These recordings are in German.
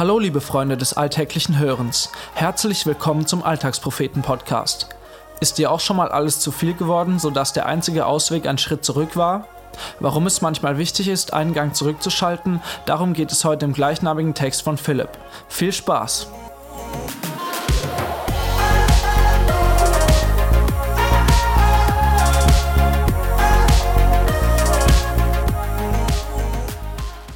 Hallo liebe Freunde des alltäglichen Hörens. Herzlich willkommen zum Alltagspropheten Podcast. Ist dir auch schon mal alles zu viel geworden, sodass der einzige Ausweg ein Schritt zurück war? Warum es manchmal wichtig ist, einen Gang zurückzuschalten, darum geht es heute im gleichnamigen Text von Philipp. Viel Spaß!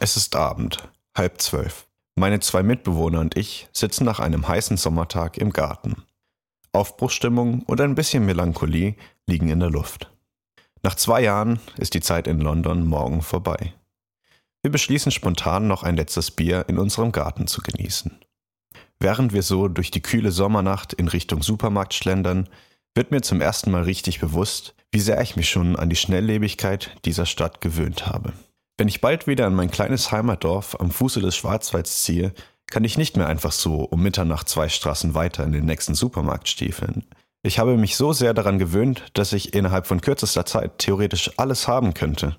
Es ist Abend, halb zwölf. Meine zwei Mitbewohner und ich sitzen nach einem heißen Sommertag im Garten. Aufbruchstimmung und ein bisschen Melancholie liegen in der Luft. Nach zwei Jahren ist die Zeit in London morgen vorbei. Wir beschließen spontan noch ein letztes Bier in unserem Garten zu genießen. Während wir so durch die kühle Sommernacht in Richtung Supermarkt schlendern, wird mir zum ersten Mal richtig bewusst, wie sehr ich mich schon an die Schnelllebigkeit dieser Stadt gewöhnt habe. Wenn ich bald wieder in mein kleines Heimatdorf am Fuße des Schwarzwalds ziehe, kann ich nicht mehr einfach so um Mitternacht zwei Straßen weiter in den nächsten Supermarkt stiefeln. Ich habe mich so sehr daran gewöhnt, dass ich innerhalb von kürzester Zeit theoretisch alles haben könnte.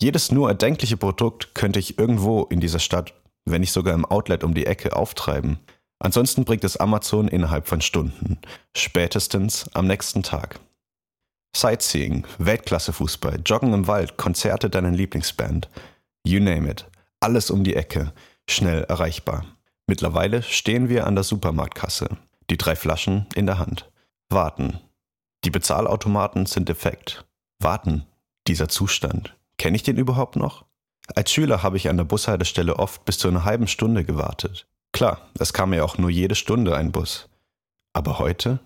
Jedes nur erdenkliche Produkt könnte ich irgendwo in dieser Stadt, wenn nicht sogar im Outlet um die Ecke, auftreiben. Ansonsten bringt es Amazon innerhalb von Stunden, spätestens am nächsten Tag. Sightseeing, Weltklasse-Fußball, Joggen im Wald, Konzerte deiner Lieblingsband. You name it. Alles um die Ecke. Schnell erreichbar. Mittlerweile stehen wir an der Supermarktkasse. Die drei Flaschen in der Hand. Warten. Die Bezahlautomaten sind defekt. Warten. Dieser Zustand. Kenne ich den überhaupt noch? Als Schüler habe ich an der Bushaltestelle oft bis zu einer halben Stunde gewartet. Klar, es kam ja auch nur jede Stunde ein Bus. Aber heute?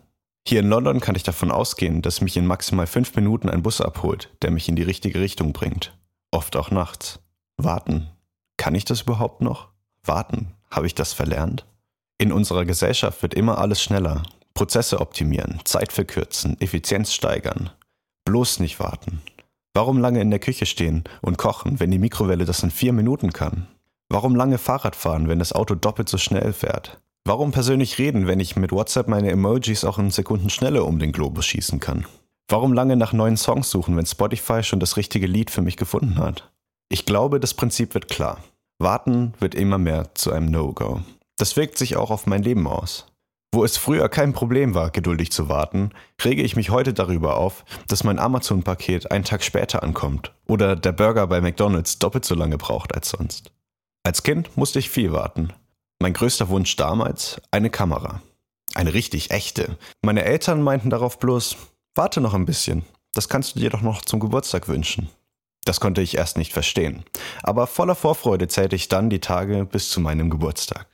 Hier in London kann ich davon ausgehen, dass mich in maximal fünf Minuten ein Bus abholt, der mich in die richtige Richtung bringt. Oft auch nachts. Warten. Kann ich das überhaupt noch? Warten. Habe ich das verlernt? In unserer Gesellschaft wird immer alles schneller. Prozesse optimieren, Zeit verkürzen, Effizienz steigern. Bloß nicht warten. Warum lange in der Küche stehen und kochen, wenn die Mikrowelle das in vier Minuten kann? Warum lange Fahrrad fahren, wenn das Auto doppelt so schnell fährt? Warum persönlich reden, wenn ich mit WhatsApp meine Emojis auch in Sekunden schneller um den Globus schießen kann? Warum lange nach neuen Songs suchen, wenn Spotify schon das richtige Lied für mich gefunden hat? Ich glaube, das Prinzip wird klar. Warten wird immer mehr zu einem No-Go. Das wirkt sich auch auf mein Leben aus. Wo es früher kein Problem war, geduldig zu warten, rege ich mich heute darüber auf, dass mein Amazon-Paket einen Tag später ankommt oder der Burger bei McDonald's doppelt so lange braucht als sonst. Als Kind musste ich viel warten. Mein größter Wunsch damals, eine Kamera. Eine richtig echte. Meine Eltern meinten darauf bloß, warte noch ein bisschen, das kannst du dir doch noch zum Geburtstag wünschen. Das konnte ich erst nicht verstehen, aber voller Vorfreude zählte ich dann die Tage bis zu meinem Geburtstag.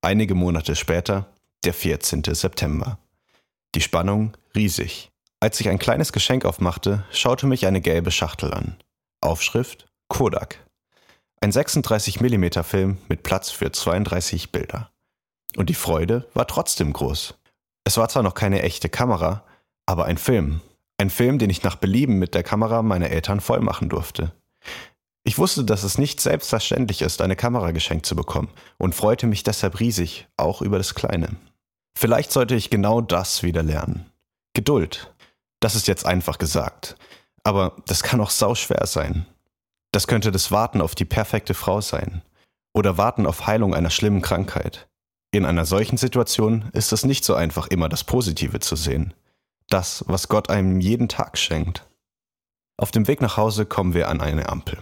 Einige Monate später, der 14. September. Die Spannung riesig. Als ich ein kleines Geschenk aufmachte, schaute mich eine gelbe Schachtel an. Aufschrift Kodak. Ein 36 mm Film mit Platz für 32 Bilder. Und die Freude war trotzdem groß. Es war zwar noch keine echte Kamera, aber ein Film. Ein Film, den ich nach Belieben mit der Kamera meiner Eltern voll machen durfte. Ich wusste, dass es nicht selbstverständlich ist, eine Kamera geschenkt zu bekommen und freute mich deshalb riesig, auch über das Kleine. Vielleicht sollte ich genau das wieder lernen. Geduld. Das ist jetzt einfach gesagt. Aber das kann auch sauschwer sein. Das könnte das Warten auf die perfekte Frau sein oder Warten auf Heilung einer schlimmen Krankheit. In einer solchen Situation ist es nicht so einfach, immer das Positive zu sehen. Das, was Gott einem jeden Tag schenkt. Auf dem Weg nach Hause kommen wir an eine Ampel.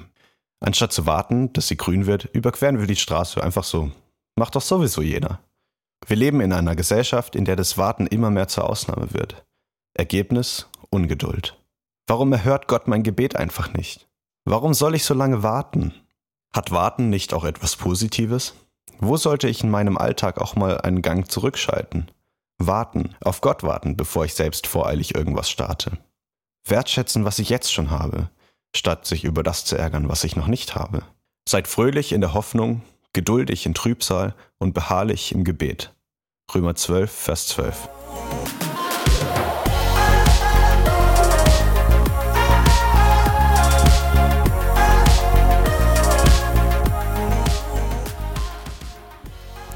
Anstatt zu warten, dass sie grün wird, überqueren wir die Straße einfach so. Macht doch sowieso jeder. Wir leben in einer Gesellschaft, in der das Warten immer mehr zur Ausnahme wird. Ergebnis Ungeduld. Warum erhört Gott mein Gebet einfach nicht? Warum soll ich so lange warten? Hat Warten nicht auch etwas Positives? Wo sollte ich in meinem Alltag auch mal einen Gang zurückschalten? Warten, auf Gott warten, bevor ich selbst voreilig irgendwas starte. Wertschätzen, was ich jetzt schon habe, statt sich über das zu ärgern, was ich noch nicht habe. Seid fröhlich in der Hoffnung, geduldig in Trübsal und beharrlich im Gebet. Römer 12, Vers 12.